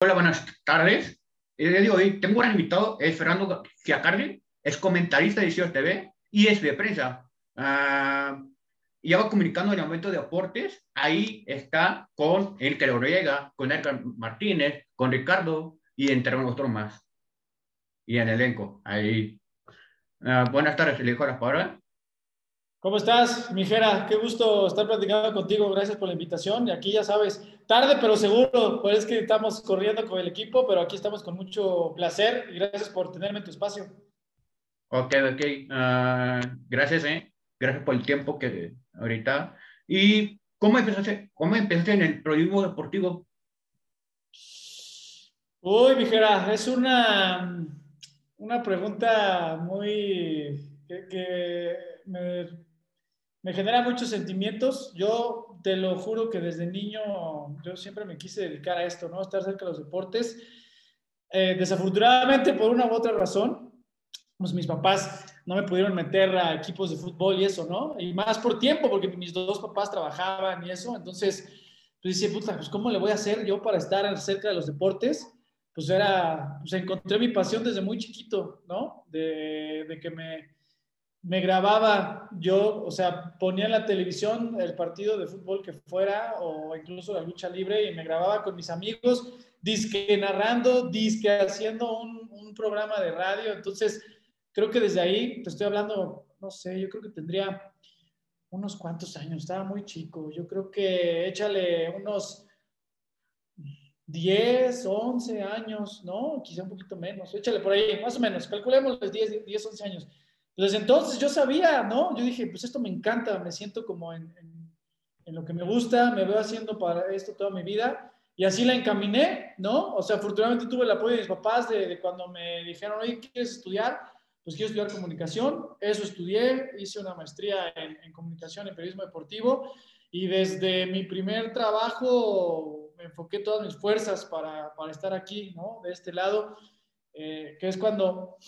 Hola, buenas tardes. El día de hoy tengo un invitado, es Fernando Fiacardi, es comentarista de CIOS TV y es de prensa. Uh, ya va comunicando en el momento de aportes. Ahí está con el que lo llega, con Edgar Martínez, con Ricardo y entre otros más. Y en el elenco, ahí. Uh, buenas tardes, le dejo la palabra. ¿Cómo estás, Mijera? Qué gusto estar platicando contigo. Gracias por la invitación. Y aquí ya sabes, tarde pero seguro, pues es que estamos corriendo con el equipo, pero aquí estamos con mucho placer y gracias por tenerme en tu espacio. Ok, ok. Uh, gracias, eh. Gracias por el tiempo que ahorita. ¿Y cómo empezaste, cómo empezaste en el periodismo deportivo? Uy, Mijera, es una, una pregunta muy que, que me me genera muchos sentimientos. Yo te lo juro que desde niño yo siempre me quise dedicar a esto, ¿no? Estar cerca de los deportes. Eh, desafortunadamente, por una u otra razón, pues mis papás no me pudieron meter a equipos de fútbol y eso, ¿no? Y más por tiempo, porque mis dos papás trabajaban y eso. Entonces, pues decía, puta, pues ¿cómo le voy a hacer yo para estar cerca de los deportes? Pues era, pues encontré mi pasión desde muy chiquito, ¿no? De que me, me grababa yo, o sea, ponía en la televisión el partido de fútbol que fuera o incluso la lucha libre y me grababa con mis amigos, disque narrando, disque haciendo un, programa de radio. Entonces, creo que desde ahí, te estoy hablando, no sé, yo creo que tendría unos cuantos años, estaba muy chico. Yo creo que échale unos 10, 11 años, ¿no? Quizá un poquito menos, échale por ahí, más o menos, calculemos los 10, 10 11 años. Desde entonces yo sabía, ¿no? Yo dije, pues esto me encanta, me siento como en, en, lo que me gusta, me veo haciendo para esto toda mi vida. Y así la encaminé, ¿no? O sea, afortunadamente tuve el apoyo de mis papás de, cuando me dijeron, oye, ¿quieres estudiar? Pues quiero estudiar comunicación. Eso estudié, hice una maestría en, en comunicación y periodismo deportivo. Y desde mi primer trabajo me enfoqué todas mis fuerzas para, para estar aquí, ¿no? De este lado, eh, que es cuando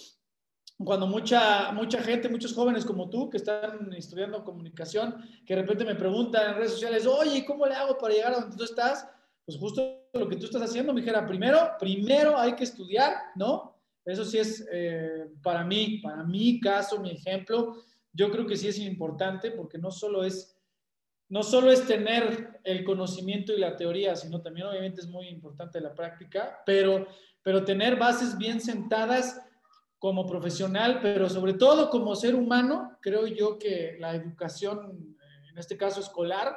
cuando mucha, mucha gente, muchos jóvenes como tú que están estudiando comunicación, que de repente me preguntan en redes sociales, oye, ¿cómo le hago para llegar a donde tú estás? Pues justo lo que tú estás haciendo, mi dijera, primero, primero hay que estudiar, ¿no? Eso sí es eh, para mí, para mi caso, mi ejemplo, yo creo que sí es importante porque no solo es, no solo es tener el conocimiento y la teoría, sino también obviamente es muy importante la práctica, pero, pero tener bases bien sentadas como profesional, pero sobre todo como ser humano, creo yo que la educación, en este caso escolar,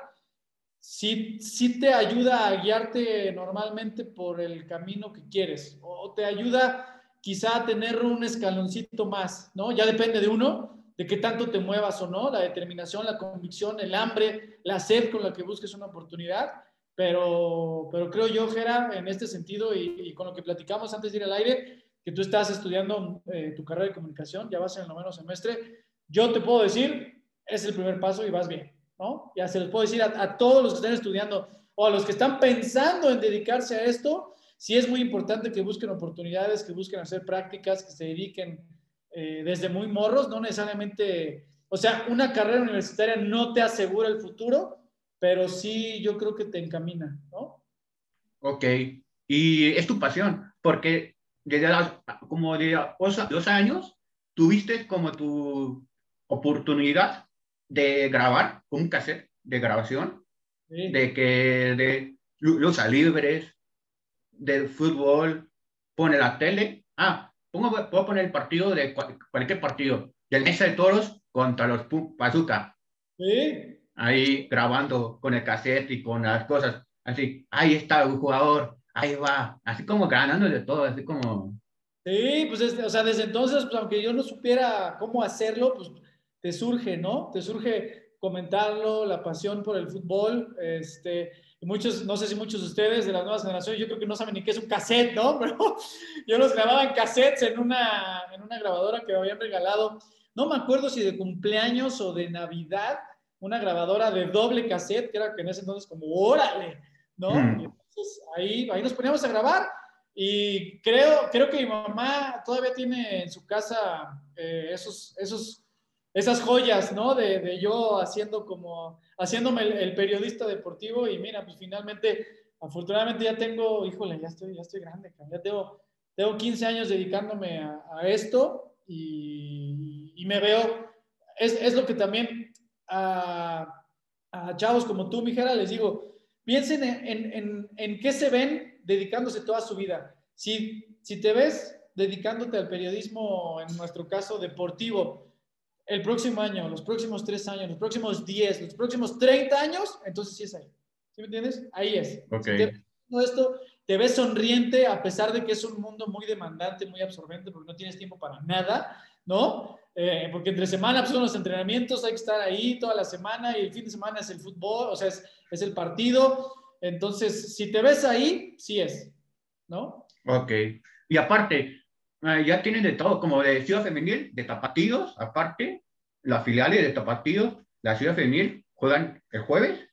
sí, sí te ayuda a guiarte normalmente por el camino que quieres o te ayuda quizá a tener un escaloncito más, ¿no? Ya depende de uno, de qué tanto te muevas o no, la determinación, la convicción, el hambre, la sed con la que busques una oportunidad, pero, pero creo yo, Gera, en este sentido y, y con lo que platicamos antes de ir al aire, que tú estás estudiando eh, tu carrera de comunicación, ya vas en el noveno semestre, yo te puedo decir, es el primer paso y vas bien, ¿no? Ya se les puedo decir a, todos los que están estudiando o a los que están pensando en dedicarse a esto, sí es muy importante que busquen oportunidades, que busquen hacer prácticas, que se dediquen eh, desde muy morros, no necesariamente, o sea, una carrera universitaria no te asegura el futuro, pero sí yo creo que te encamina, ¿no? Ok, y es tu pasión, porque desde como de dos años, tuviste como tu oportunidad de grabar un cassette de grabación, de que de los libres, del fútbol, pone la tele, ah, pongo, puedo poner el partido de cualquier partido, del Mesa de Toros contra los Pazuca. Sí. Ahí grabando con el cassette y con las cosas, así, ahí está un jugador, ahí va, así como ganando de todo, así como... Sí, pues, o sea, desde entonces, pues, aunque yo no supiera cómo hacerlo, pues te surge, ¿no? Te surge comentarlo, la pasión por el fútbol, este, muchos, no sé si muchos de ustedes de las nuevas generaciones, yo creo que no saben ni qué es un cassette, ¿no? Pero yo los grababa en cassettes en una, en una grabadora que me habían regalado, no me acuerdo si de cumpleaños o de Navidad, una grabadora de doble cassette, que era que en ese entonces como, órale, ¿no? Mm ahí, ahí nos poníamos a grabar y creo, creo que mi mamá todavía tiene en su casa eh, esos, esos, esas joyas, ¿no? De, de yo haciendo como, haciéndome el, periodista deportivo y mira, pues finalmente afortunadamente ya tengo, híjole, ya estoy, ya estoy grande, ya tengo, tengo 15 años dedicándome a, esto y, y, me veo, es, es lo que también a, a, chavos como tú, Mijera, les digo, piensen en, en, en, qué se ven dedicándose toda su vida. Si, si te ves dedicándote al periodismo, en nuestro caso deportivo, el próximo año, los próximos tres años, los próximos diez, los próximos treinta años, entonces sí es ahí. ¿Sí me entiendes? Ahí es. Ok. esto, te ves sonriente a pesar de que es un mundo muy demandante, muy absorbente, porque no tienes tiempo para nada, ¿no? Eh, porque entre semana pues, son los entrenamientos, hay que estar ahí toda la semana y el fin de semana es el fútbol, o sea, es, es el partido. Entonces, si te ves ahí, sí es, ¿no? Ok. Y aparte, Ah, ya tienen de todo, como de Ciudad Femenil, de Tapatíos, aparte, las filiales de Tapatíos, la Ciudad Femenil juegan el jueves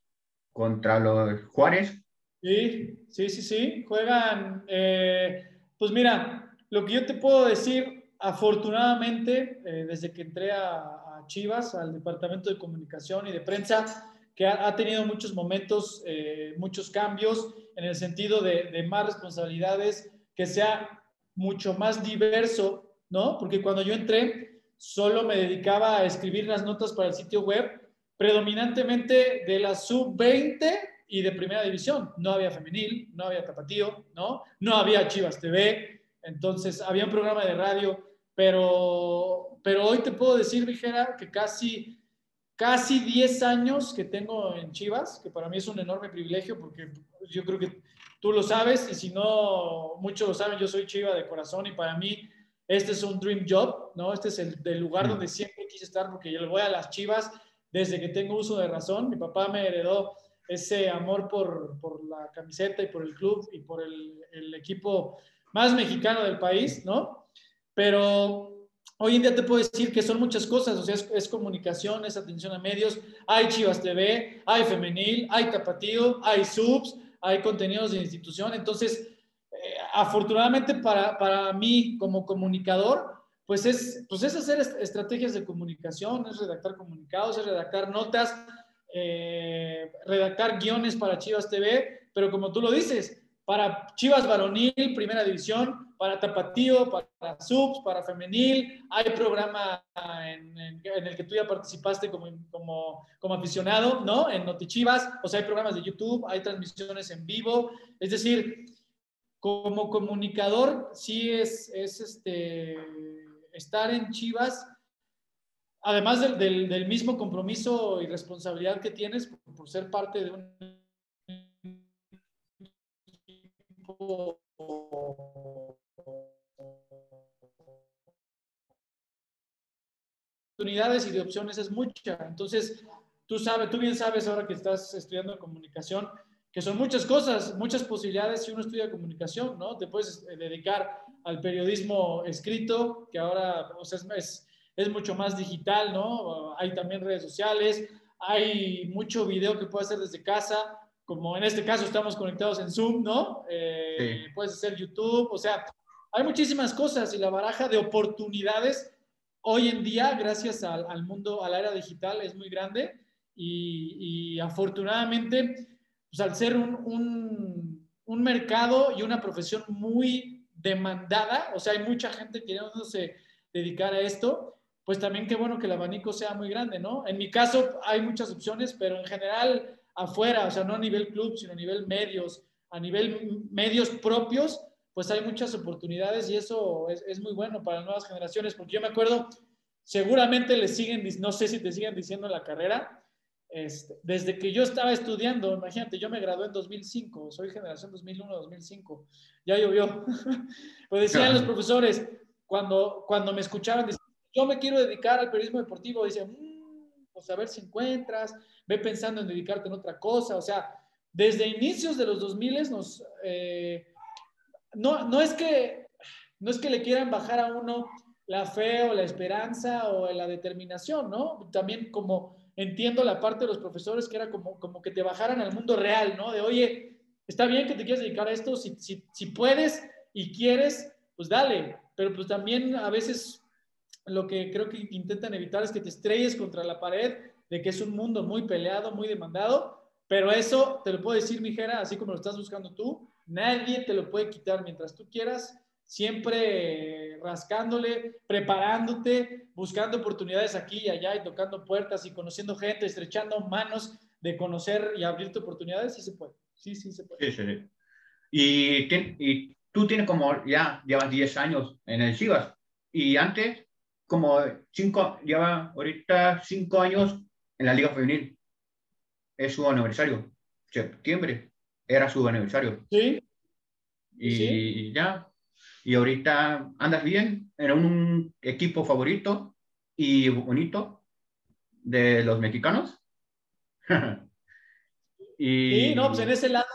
contra los Juárez. Sí, sí, sí, sí, juegan, eh, pues mira, lo que yo te puedo decir, afortunadamente, eh, desde que entré a, Chivas, al Departamento de Comunicación y de Prensa, que ha, tenido muchos momentos, eh, muchos cambios en el sentido de, de más responsabilidades, que sea mucho más diverso, ¿no? Porque cuando yo entré, solo me dedicaba a escribir las notas para el sitio web, predominantemente de la sub-20 y de primera división. No había femenil, no había tapatío, ¿no? No había Chivas TV, entonces había un programa de radio, pero, pero hoy te puedo decir, Vigera, que casi, casi 10 años que tengo en Chivas, que para mí es un enorme privilegio porque yo creo que Tú lo sabes y si no, muchos lo saben, yo soy chiva de corazón y para mí este es un dream job, ¿no? Este es el, lugar donde siempre quise estar porque yo le voy a las chivas desde que tengo uso de razón. Mi papá me heredó ese amor por, por la camiseta y por el club y por el, el equipo más mexicano del país, ¿no? Pero hoy en día te puedo decir que son muchas cosas, o sea, es, es, comunicación, es atención a medios, hay Chivas TV, hay femenil, hay tapatío, hay subs, hay contenidos de institución. Entonces, eh, afortunadamente para, para, mí como comunicador, pues es, pues es hacer estrategias de comunicación, es redactar comunicados, es redactar notas, eh, redactar guiones para Chivas TV, pero como tú lo dices, para Chivas Varonil, Primera División, para tapatío, para subs, para femenil. Hay programa en, el que tú ya participaste como, como, aficionado, ¿no? En Notichivas, o sea, hay programas de YouTube, hay transmisiones en vivo. Es decir, como comunicador, sí es, es este, estar en Chivas, además del, del, mismo compromiso y responsabilidad que tienes por, por ser parte de un equipo oportunidades y de opciones es mucha. Entonces, tú sabes, tú bien sabes ahora que estás estudiando comunicación, que son muchas cosas, muchas posibilidades si uno estudia comunicación, ¿no? Te puedes eh, dedicar al periodismo escrito, que ahora o sea, es, es, mucho más digital, ¿no? Hay también redes sociales, hay mucho video que puedes hacer desde casa, como en este caso estamos conectados en Zoom, ¿no? Eh, puedes hacer YouTube, o sea, hay muchísimas cosas y la baraja de oportunidades hoy en día, gracias al, mundo, a la era digital, es muy grande y, afortunadamente, pues al ser un, un, mercado y una profesión muy demandada, o sea, hay mucha gente queriéndose dedicar a esto, pues también qué bueno que el abanico sea muy grande, ¿no? En mi caso hay muchas opciones, pero en general afuera, o sea, no a nivel club, sino a nivel medios, a nivel medios propios, pues hay muchas oportunidades y eso es, muy bueno para las nuevas generaciones, porque yo me acuerdo, seguramente le siguen, no sé si te siguen diciendo la carrera, este, desde que yo estaba estudiando, imagínate, yo me gradué en 2005, soy generación 2001-2005, ya llovió. pues decían los profesores, cuando, cuando me escuchaban, decían, yo me quiero dedicar al periodismo deportivo, decían, mmm, pues a ver si encuentras, ve pensando en dedicarte en otra cosa, o sea, desde inicios de los 2000 nos... Eh, no, no, es que, no es que le quieran bajar a uno la fe o la esperanza o la determinación, ¿no? También como entiendo la parte de los profesores que era como, como que te bajaran al mundo real, ¿no? De, oye, está bien que te quieras dedicar a esto, si, si, si puedes y quieres, pues dale, pero pues también a veces lo que creo que intentan evitar es que te estrelles contra la pared de que es un mundo muy peleado, muy demandado, Pero eso te lo puedo decir, Mijera, así como lo estás buscando tú, nadie te lo puede quitar mientras tú quieras, siempre rascándole, preparándote, buscando oportunidades aquí y allá y tocando puertas y conociendo gente, estrechando manos de conocer y abrirte oportunidades, sí se puede. Sí, sí se puede. Sí, sí. Y, y tú tienes como ya, llevas 10 años en el Chivas y antes como 5, lleva ahorita 5 años en la Liga Femenil. Es su aniversario. Septiembre era su aniversario. Sí. Y ya. Y ahorita andas bien en un equipo favorito y bonito de los mexicanos. y sí, no, pues en ese lado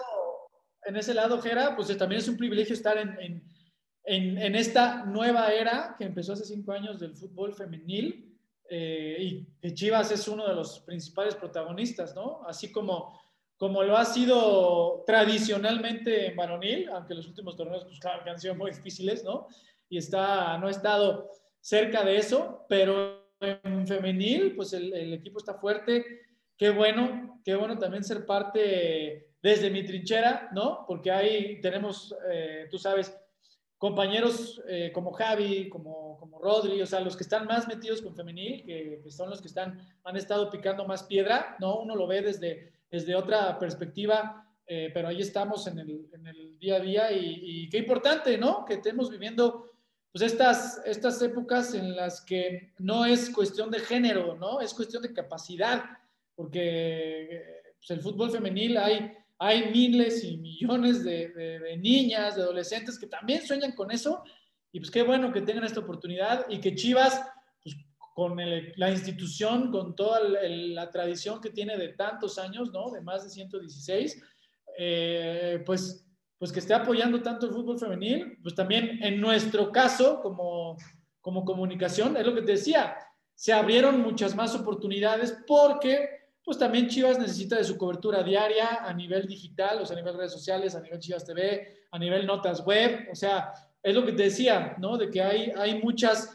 en ese lado, Jera, pues también es un privilegio estar en, esta nueva era que empezó hace cinco años del fútbol femenil eh, y que Chivas es uno de los principales protagonistas, ¿no? Así como, como lo ha sido tradicionalmente en varonil, aunque los últimos torneos, pues claro, que han sido muy difíciles, ¿no? Y está, no ha estado cerca de eso, pero en femenil, pues el, el equipo está fuerte. Qué bueno, qué bueno también ser parte desde mi trinchera, ¿no? Porque ahí tenemos, eh, tú sabes, compañeros eh, como Javi, como, como Rodri, o sea, los que están más metidos con femenil, que, son los que están, han estado picando más piedra, ¿no? Uno lo ve desde, desde otra perspectiva, eh, pero ahí estamos en el, día a día y, qué importante, ¿no? Que estemos viviendo pues estas, épocas en las que no es cuestión de género, ¿no? Es cuestión de capacidad, porque pues, el fútbol femenil hay hay miles y millones de, niñas, de adolescentes que también sueñan con eso. Y pues qué bueno que tengan esta oportunidad y que Chivas, con la institución, con toda la tradición que tiene de tantos años, ¿no? De más de 116, eh, pues, pues que esté apoyando tanto el fútbol femenil. Pues también en nuestro caso, como, como comunicación, es lo que te decía, se abrieron muchas más oportunidades porque pues también Chivas necesita de su cobertura diaria a nivel digital, o sea, a nivel redes sociales, a nivel Chivas TV, a nivel notas web, o sea, es lo que te decía, ¿no? De que hay, hay muchas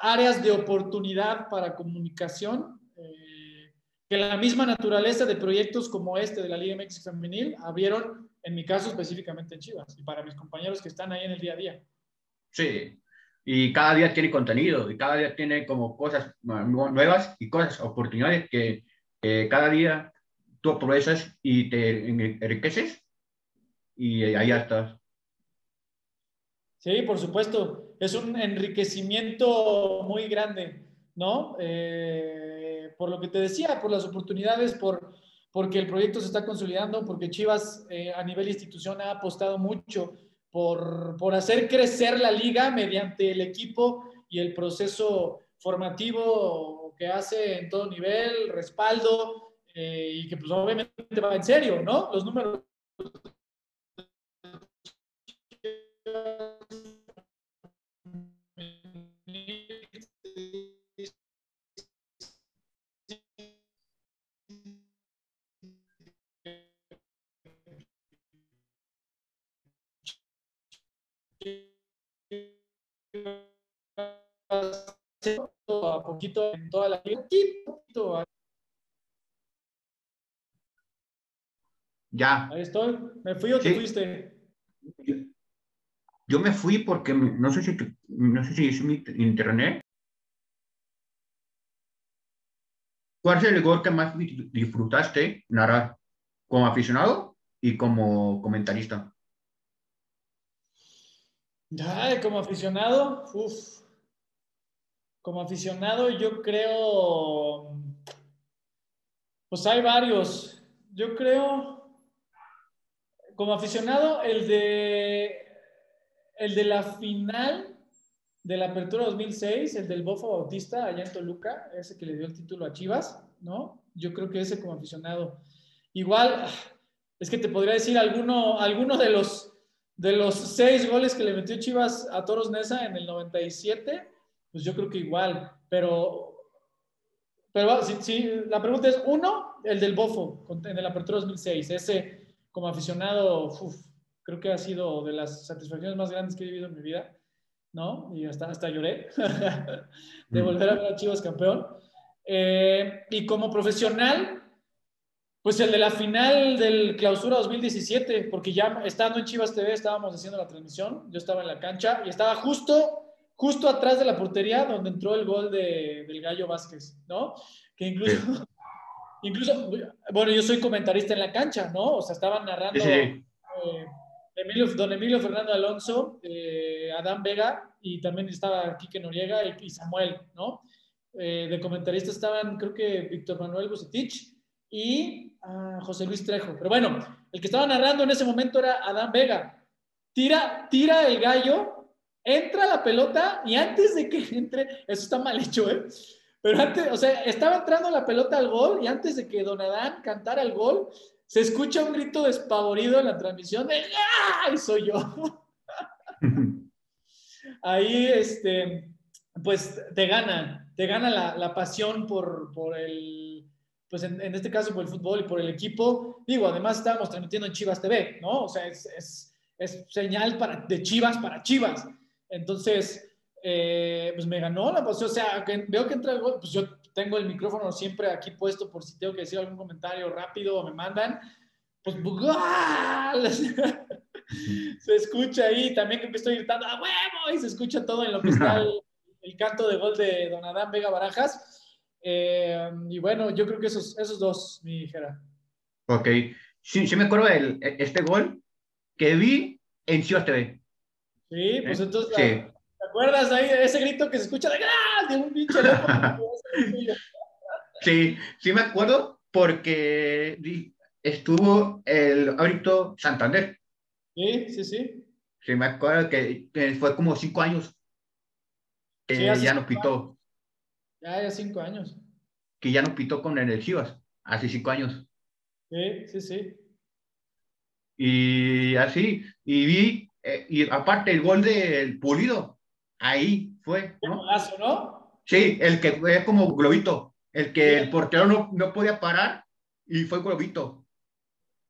áreas de oportunidad para comunicación, eh, que la misma naturaleza de proyectos como este de la Liga MX Femenil abrieron, en mi caso específicamente en Chivas, y para mis compañeros que están ahí en el día a día. Sí, y cada día tiene contenido, y cada día tiene como cosas nuevas y cosas, oportunidades que cada día tú aprovechas y te enriqueces y ahí estás. Sí, por supuesto. Es un enriquecimiento muy grande, ¿no? Eh, por lo que te decía, por las oportunidades, por, porque el proyecto se está consolidando, porque Chivas eh, a nivel institución ha apostado mucho por, por hacer crecer la liga mediante el equipo y el proceso formativo que hace en todo nivel, respaldo, eh, y que pues obviamente va en serio, ¿no? Los números poquito en toda la vida. Ya. Ahí estoy. ¿Me fui o te fuiste? Yo, me fui porque no sé si, no sé si es mi internet. ¿Cuál es el gol que más disfrutaste narrar como aficionado y como comentarista? Ay, como aficionado, uff, como aficionado, yo creo, pues hay varios. Yo creo, como aficionado, el de, el de la final de la Apertura 2006, el del Bofo Bautista allá en Toluca, ese que le dio el título a Chivas, ¿no? Yo creo que ese como aficionado. Igual, es que te podría decir alguno, alguno de los, de los seis goles que le metió Chivas a Toros Nesa en el 97 pues yo creo que igual, pero, pero si, la pregunta es, uno, el del Bofo, en el Apertura 2006, ese como aficionado, creo que ha sido de las satisfacciones más grandes que he vivido en mi vida, ¿no? Y hasta, hasta lloré de mm. volver a ver a Chivas campeón. Eh, y como profesional, Pues el de la final del clausura 2017, porque ya estando en Chivas TV estábamos haciendo la transmisión, yo estaba en la cancha y estaba justo, justo atrás de la portería donde entró el gol de, del Gallo Vázquez, ¿no? Que incluso, incluso, bueno, yo soy comentarista en la cancha, ¿no? O sea, estaban narrando eh, Emilio, don Emilio Fernando Alonso, eh, Adán Vega y también estaba Quique Noriega y, y Samuel, ¿no? Eh, de comentarista estaban, creo que Víctor Manuel Bucetich y ah, José Luis Trejo. Pero bueno, el que estaba narrando en ese momento era Adán Vega. Tira, tira el gallo, entra la pelota y antes de que entre, eso está mal hecho, ¿eh? Pero antes, o sea, estaba entrando la pelota al gol y antes de que Don Adán cantara el gol, se escucha un grito despavorido en la transmisión de ¡ay! Soy yo. Ahí, este, pues te gana, te gana la, la pasión por, por el, pues en, este caso por el fútbol y por el equipo. Digo, además estábamos transmitiendo en Chivas TV, ¿no? O sea, es, es, es señal para, de Chivas para Chivas. Entonces, eh, pues me ganó la pasión. O sea, veo que entra el gol, pues yo tengo el micrófono siempre aquí puesto por si tengo que decir algún comentario rápido o me mandan. Pues, se escucha ahí también que me estoy gritando ¡a huevo! Y se escucha todo en lo que está el, el canto de gol de Don Adán Vega Barajas. Eh, y bueno, yo creo que esos, esos dos, mi hija. Ok. Sí, sí me acuerdo de este gol que vi en TV. Sí, pues eh, entonces, ¿te acuerdas ahí de ese grito que se escucha de, ¡Ah! de un pinche Sí, sí me acuerdo porque estuvo el ahorita Santander. Sí, sí, sí. Sí, me acuerdo que, fue como cinco años que ya nos pitó. Ya, ya cinco años. Que ya no pitó con energías, hace cinco años. Sí, sí, sí. Y así, y vi, eh, y aparte el gol del Pulido, ahí fue, ¿no? ¿no? Sí, el que fue como globito, el que el portero no, no podía parar y fue globito.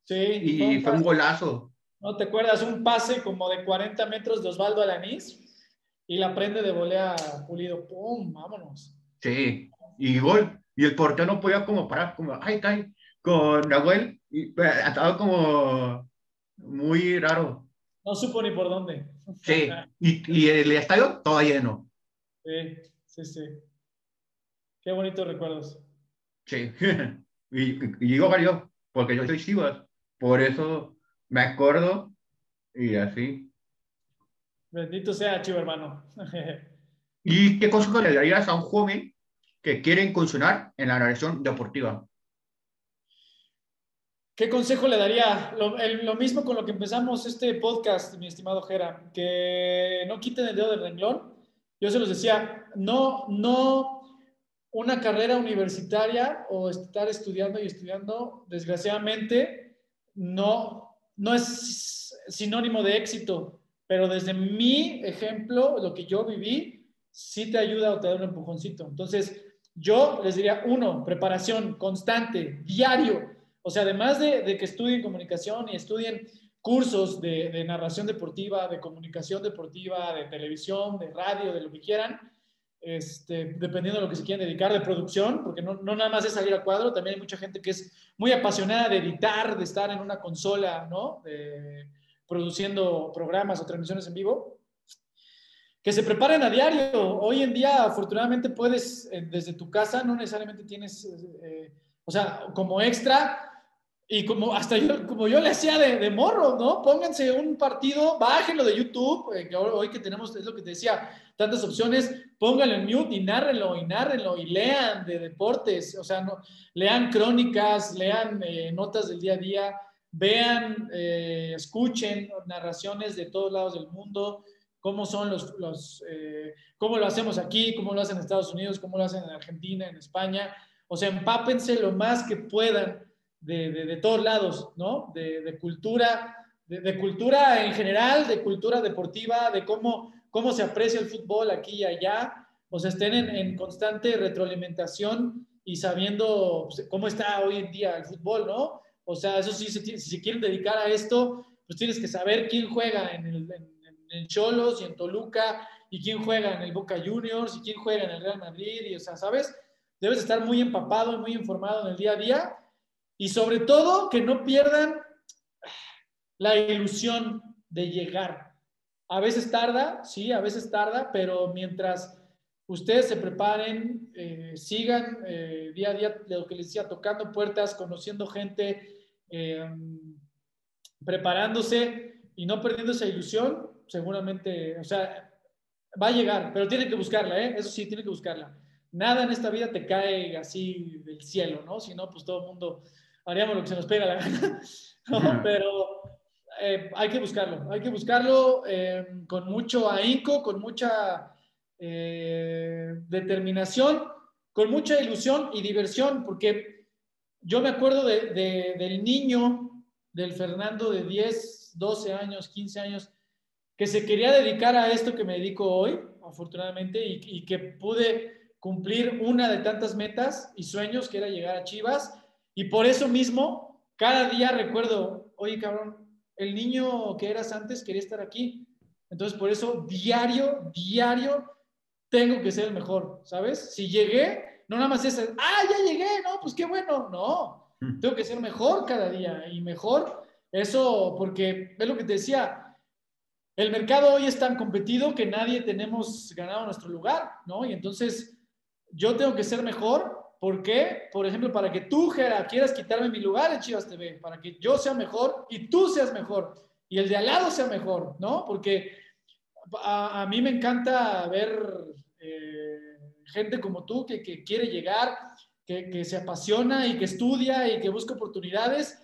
Sí. Y fue un, golazo. ¿No te acuerdas? Un pase como de 40 metros de Osvaldo Alanís y la prende de volea Pulido. ¡Pum! Vámonos. Sí, y gol. Y el portero no podía como parar, como, ay, cae, con Nahuel, y pues, estaba como muy raro. No supo ni por dónde. Sí, y, y el estadio todo lleno. Sí, sí, sí. Qué bonitos recuerdos. Sí, y, y digo varios, porque yo soy Chivas, por eso me acuerdo y así. Bendito sea Chivo hermano. ¿Y qué consejo le darías a un joven que quiere incursionar en la narración deportiva? ¿Qué consejo le daría? Lo, mismo con lo que empezamos este podcast, mi estimado Jera, que no quiten el dedo del renglón. Yo se los decía, no, no una carrera universitaria o estar estudiando y estudiando, desgraciadamente, no, no es sinónimo de éxito, pero desde mi ejemplo, lo que yo viví, sí te ayuda o te da un empujoncito. Entonces, yo les diría, uno, preparación constante, diario. O sea, además de, que estudien comunicación y estudien cursos de, narración deportiva, de comunicación deportiva, de televisión, de radio, de lo que quieran, este, dependiendo de lo que se quieran dedicar, de producción, porque no, no, nada más es salir a cuadro, también hay mucha gente que es muy apasionada de editar, de estar en una consola, ¿no? produciendo programas o transmisiones en vivo que se preparen a diario. Hoy en día, afortunadamente, puedes, eh, desde tu casa, no necesariamente tienes, eh, o sea, como extra, y como hasta yo, como yo le hacía de, morro, ¿no? Pónganse un partido, bájenlo de YouTube, eh, que hoy que tenemos, es lo que te decía, tantas opciones, pónganlo en mute y nárrenlo, y nárrenlo, y lean de deportes, o sea, no, lean crónicas, lean notas del día a día, vean, escuchen narraciones de todos lados del mundo, cómo son los, los eh, cómo lo hacemos aquí, cómo lo hacen en Estados Unidos, cómo lo hacen en Argentina, en España. O sea, empápense lo más que puedan de, de, todos lados, ¿no? De, cultura, de, cultura en general, de cultura deportiva, de cómo, cómo se aprecia el fútbol aquí y allá. O sea, estén en, en constante retroalimentación y sabiendo pues, cómo está hoy en día el fútbol, ¿no? O sea, eso sí, si se quieren dedicar a esto, pues tienes que saber quién juega en el, en Cholos y en Toluca, y quién juega en el Boca Juniors, y quién juega en el Real Madrid, y o sea, ¿sabes? Debes estar muy empapado y muy informado en el día a día. Y sobre todo que no pierdan la ilusión de llegar. A veces tarda, sí, a veces tarda, pero mientras ustedes se preparen, eh, sigan eh, día a día, lo que les decía, tocando puertas, conociendo gente, eh, preparándose y no perdiendo esa ilusión, seguramente, o sea, va a llegar, pero tiene que buscarla, ¿eh? Eso sí, tiene que buscarla. Nada en esta vida te cae así del cielo, ¿no? Si no, pues todo el mundo haríamos lo que se nos pega la gana, ¿no? Pero eh, hay que buscarlo, hay que buscarlo eh, con mucho ahínco, con mucha eh, determinación, con mucha ilusión y diversión, porque yo me acuerdo de, del niño, del Fernando de 10, 12 años, 15 años, que se quería dedicar a esto que me dedico hoy, afortunadamente, y, que pude cumplir una de tantas metas y sueños que era llegar a Chivas. Y por eso mismo, cada día recuerdo, oye cabrón, el niño que eras antes quería estar aquí. Entonces, por eso, diario, diario, tengo que ser el mejor, ¿sabes? Si llegué, no nada más es, ah, ya llegué, no, pues qué bueno, no, mm. tengo que ser mejor cada día y mejor. Eso, porque es lo que te decía, el mercado hoy es tan competido que nadie tenemos ganado nuestro lugar, ¿no? Y entonces yo tengo que ser mejor. ¿Por qué? Por ejemplo, para que tú, Gera, quieras quitarme mi lugar en Chivas TV, para que yo sea mejor y tú seas mejor y el de al lado sea mejor, ¿no? Porque a, mí me encanta ver eh, gente como tú que, quiere llegar, que, que, se apasiona y que estudia y que busca oportunidades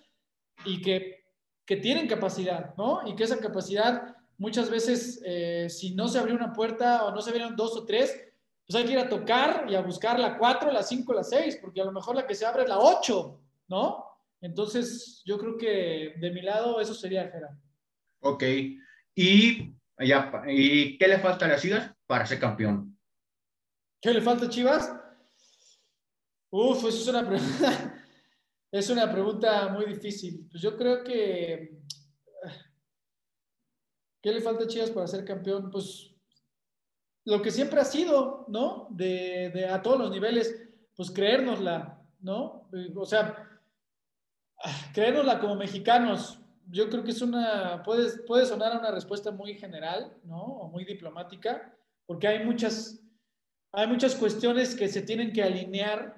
y que, que tienen capacidad, ¿no? Y que esa capacidad muchas veces eh, si no se abrió una puerta o no se abrieron dos o tres, pues hay que ir a tocar y a buscar la cuatro, la cinco, la seis, porque a lo mejor la que se abre es la ocho, ¿no? Entonces, yo creo que de mi lado eso sería, Gerard. Ok. ¿Y, ya, ¿Y qué le falta a las Chivas para ser campeón? ¿Qué le falta a Chivas? Uf, eso es una pregunta, es una pregunta muy difícil. Pues yo creo que ¿Qué le falta a Chivas para ser campeón? Pues lo que siempre ha sido, ¿no? De, a todos los niveles, pues creérnosla, ¿no? O sea, creérnosla como mexicanos. Yo creo que es una, puede, puede sonar una respuesta muy general, ¿no? O muy diplomática, porque hay muchas, hay muchas cuestiones que se tienen que alinear,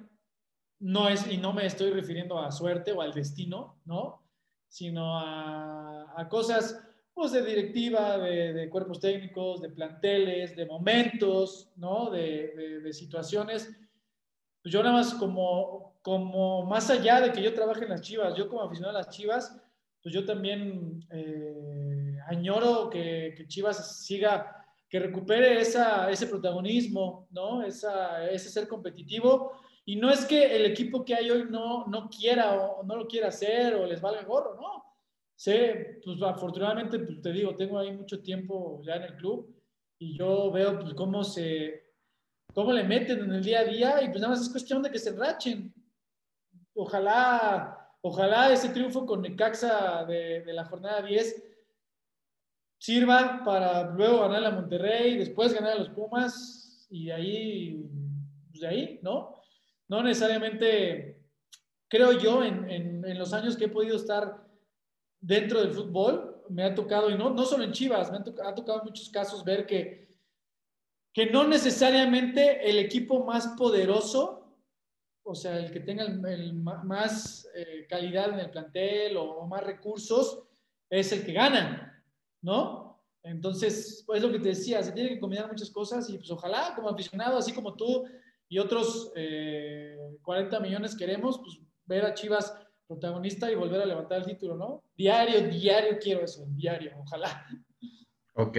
no es, y no me estoy refiriendo a suerte o al destino, ¿no? Sino a, a cosas pues de directiva, de, cuerpos técnicos, de planteles, de momentos, ¿no? De, de, situaciones. Pues yo nada más como, como más allá de que yo trabaje en las Chivas, yo como aficionado a las Chivas, pues yo también eh, añoro que, que, Chivas siga, que recupere esa, ese protagonismo, ¿no? Esa, ese ser competitivo. Y no es que el equipo que hay hoy no, no quiera o no lo quiera hacer o les valga gorro, ¿no? Sí, pues afortunadamente, pues, te digo, tengo ahí mucho tiempo ya en el club y yo veo pues, cómo se, cómo le meten en el día a día y pues nada más es cuestión de que se enrachen. Ojalá, ojalá ese triunfo con Necaxa de, de la jornada 10 sirva para luego ganar a Monterrey, después ganar a los Pumas y ahí, pues de ahí, ¿no? No necesariamente, creo yo, en, en los años que he podido estar dentro del fútbol, me ha tocado, y no, no solo en Chivas, me ha, tocado, en muchos casos ver que, que no necesariamente el equipo más poderoso, o sea, el que tenga el, más eh, calidad en el plantel o, más recursos, es el que gana, ¿no? Entonces, pues lo que te decía, se tiene que combinar muchas cosas y pues ojalá como aficionado, así como tú y otros 40 eh, millones queremos, pues ver a Chivas protagonista y volver a levantar el título, ¿no? Diario, diario quiero eso, diario, ojalá. Ok.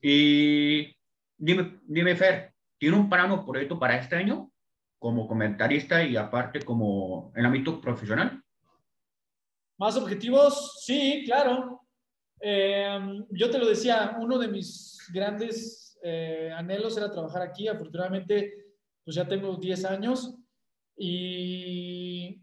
Y dime, dime Fer, ¿tiene un plano proyecto para este año como comentarista y aparte como en ámbito profesional? Más objetivos, sí, claro. Eh, yo te lo decía, uno de mis grandes eh, anhelos era trabajar aquí. Afortunadamente, pues ya tengo 10 años y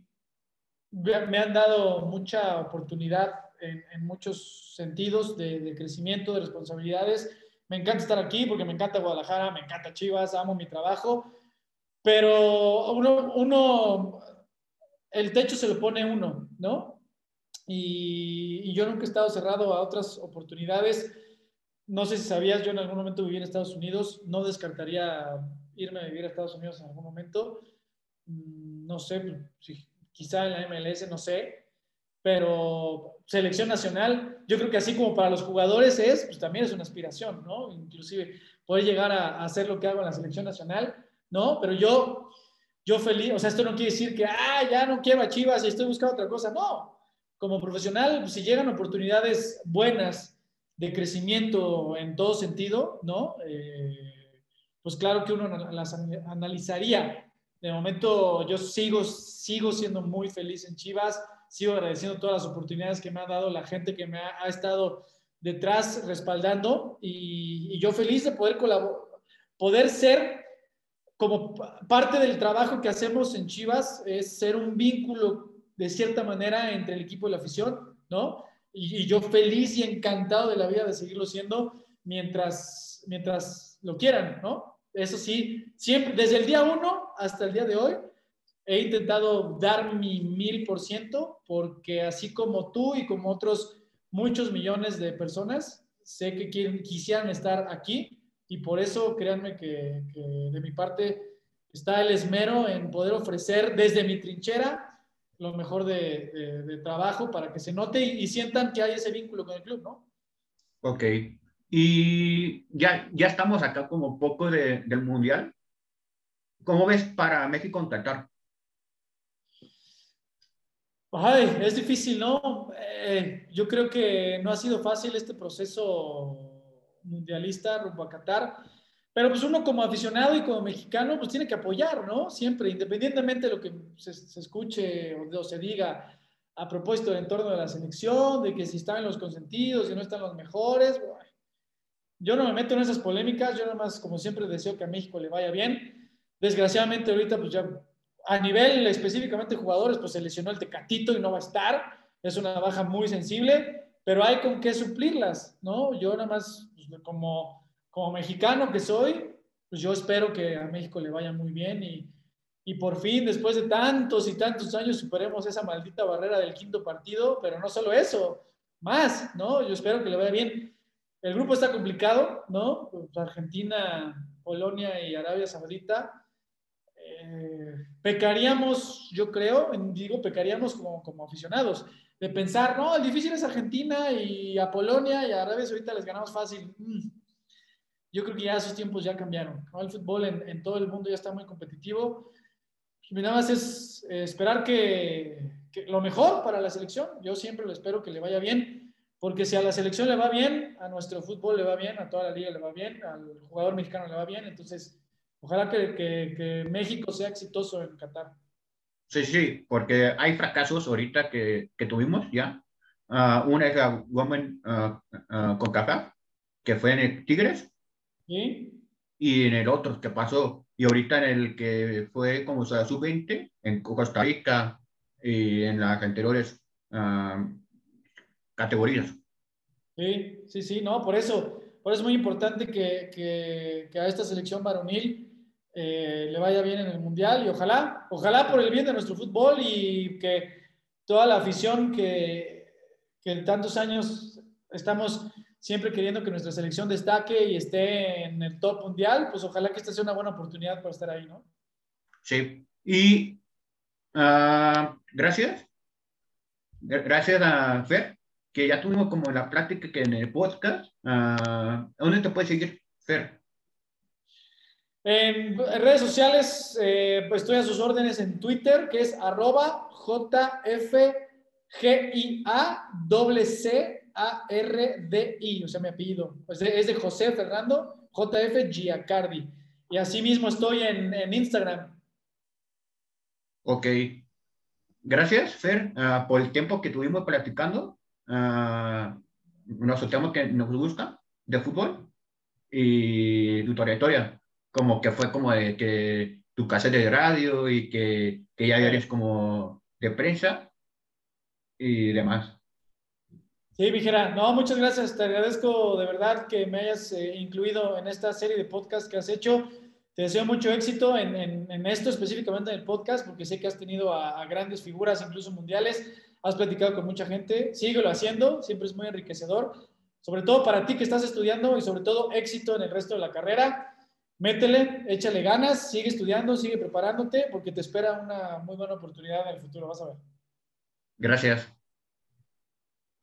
me han dado mucha oportunidad en, muchos sentidos de, crecimiento, de responsabilidades. Me encanta estar aquí porque me encanta Guadalajara, me encanta Chivas, amo mi trabajo, pero uno, uno el techo se lo pone uno, ¿no? Y, yo nunca he estado cerrado a otras oportunidades. No sé si sabías, yo en algún momento viví en Estados Unidos, no descartaría irme a vivir a Estados Unidos en algún momento. Mm, no sé, si, quizá en la MLS, no sé, pero selección nacional, yo creo que así como para los jugadores es, pues también es una aspiración, ¿no? Inclusive poder llegar a, hacer lo que hago en la selección nacional, ¿no? Pero yo yo feliz, o sea, esto no quiere decir que, ah, ya no quiero a Chivas y estoy buscando otra cosa, no. Como profesional, si llegan oportunidades buenas de crecimiento en todo sentido, ¿no? Eh, pues claro que uno las analizaría. De momento yo sigo, sigo siendo muy feliz en Chivas, sigo agradeciendo todas las oportunidades que me ha dado la gente que me ha, estado detrás respaldando y, y, yo feliz de poder colaborar, poder ser como parte del trabajo que hacemos en Chivas es ser un vínculo de cierta manera entre el equipo y la afición, ¿no? Y, yo feliz y encantado de la vida de seguirlo siendo mientras, mientras lo quieran, ¿no? Eso sí, siempre, desde el día uno hasta el día de hoy, he intentado dar mi mil por ciento porque así como tú y como otros muchos millones de personas, sé que quisieran estar aquí y por eso créanme que, de mi parte está el esmero en poder ofrecer desde mi trinchera lo mejor de, trabajo para que se note y, sientan que hay ese vínculo con el club, ¿no? Ok. Y ya, ya estamos acá como poco del Mundial. ¿Cómo ves para México en Qatar? Ay, es difícil, ¿no? Eh, yo creo que no ha sido fácil este proceso mundialista rumbo a Qatar. Pero pues uno como aficionado y como mexicano pues tiene que apoyar, ¿no? Siempre, independientemente de lo que se, escuche o, se diga a propósito del entorno de la selección, de que si están los consentidos, y no están los mejores. Yo no me meto en esas polémicas, yo nada más como siempre deseo que a México le vaya bien. Desgraciadamente ahorita pues ya a nivel específicamente jugadores pues se lesionó el Tecatito y no va a estar. Es una baja muy sensible, pero hay con qué suplirlas, ¿no? Yo nada más pues, como, como mexicano que soy, pues yo espero que a México le vaya muy bien y, y por fin, después de tantos y tantos años, superemos esa maldita barrera del quinto partido, pero no solo eso, más, ¿no? Yo espero que le vaya bien. El grupo está complicado, ¿no? Pues, Argentina, Polonia y Arabia Saudita. Eh, pecaríamos, yo creo, digo pecaríamos como, como aficionados, de pensar, no, el difícil es Argentina y a Polonia y Arabia ahorita les ganamos fácil. Mm. Yo creo que ya esos tiempos ya cambiaron. El fútbol en, todo el mundo ya está muy competitivo. Y nada más es eh, esperar que, lo mejor para la selección. Yo siempre lo espero que le vaya bien, porque si a la selección le va bien, a nuestro fútbol le va bien, a toda la liga le va bien, al jugador mexicano le va bien. Entonces, ojalá que, que México sea exitoso en Qatar. Sí, sí, porque hay fracasos ahorita que, que tuvimos ya. Uh, una es la Women uh, uh, con Café, que fue en el Tigres. ¿Sí? Y en el otro que pasó. Y ahorita en el que fue como sea, sub-20, en Costa Rica y en las anteriores categorías. Sí, sí, sí, no, por eso, por eso es muy importante que, que, que a esta selección varonil eh, le vaya bien en el Mundial y ojalá, ojalá por el bien de nuestro fútbol y que toda la afición que, que en tantos años estamos siempre queriendo que nuestra selección destaque y esté en el top mundial, pues ojalá que esta sea una buena oportunidad para estar ahí, ¿no? Sí, y uh, gracias. Gracias a Fer, que ya tuvimos como la práctica que en el podcast. Uh, ¿Dónde te puedes seguir, Fer? En redes sociales, eh, pues estoy a sus órdenes en Twitter, que es arroba JFGIA-C-A-R-D-I, o sea, mi apellido. Pues es de José Fernando JF Giacardi. Y así mismo estoy en, en Instagram. Ok. Gracias, Fer, uh, por el tiempo que tuvimos practicando. Uh, nos tema que nos gusta de fútbol y tu trayectoria como que fue como de que tu casa de radio y que, que ya eres como de prensa y demás. Sí, Vigera, no, muchas gracias. Te agradezco de verdad que me hayas eh, incluido en esta serie de podcasts que has hecho. Te deseo mucho éxito en, en, esto, específicamente en el podcast, porque sé que has tenido a, grandes figuras, incluso mundiales. Has platicado con mucha gente. Síguelo haciendo, siempre es muy enriquecedor. Sobre todo para ti que estás estudiando y sobre todo éxito en el resto de la carrera. Métele, échale ganas, sigue estudiando, sigue preparándote, porque te espera una muy buena oportunidad en el futuro. Vas a ver. Gracias.